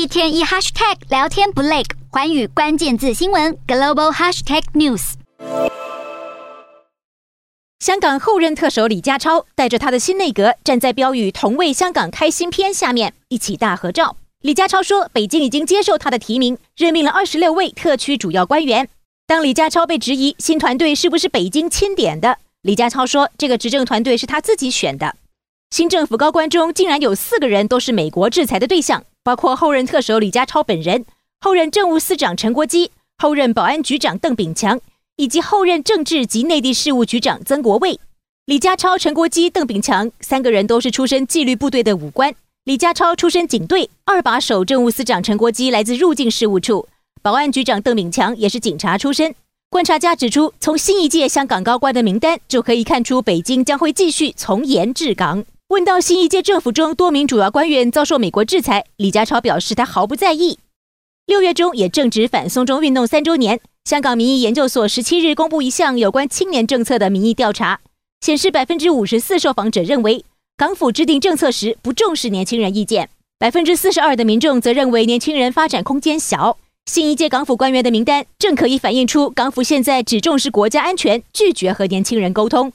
一天一 hashtag 聊天不累，寰宇关键字新闻 global hashtag news。香港后任特首李家超带着他的新内阁站在标语“同为香港开新篇”下面一起大合照。李家超说，北京已经接受他的提名，任命了二十六位特区主要官员。当李家超被质疑新团队是不是北京钦点的，李家超说，这个执政团队是他自己选的。新政府高官中竟然有四个人都是美国制裁的对象，包括后任特首李家超本人、后任政务司长陈国基、后任保安局长邓炳强。以及后任政治及内地事务局长曾国卫、李家超、陈国基、邓炳强三个人都是出身纪律部队的武官。李家超出身警队，二把手政务司长陈国基来自入境事务处，保安局长邓炳强也是警察出身。观察家指出，从新一届香港高官的名单就可以看出，北京将会继续从严治港。问到新一届政府中多名主要官员遭受美国制裁，李家超表示他毫不在意。六月中也正值反送中运动三周年。香港民意研究所十七日公布一项有关青年政策的民意调查，显示百分之五十四受访者认为港府制定政策时不重视年轻人意见，百分之四十二的民众则认为年轻人发展空间小。新一届港府官员的名单正可以反映出港府现在只重视国家安全，拒绝和年轻人沟通。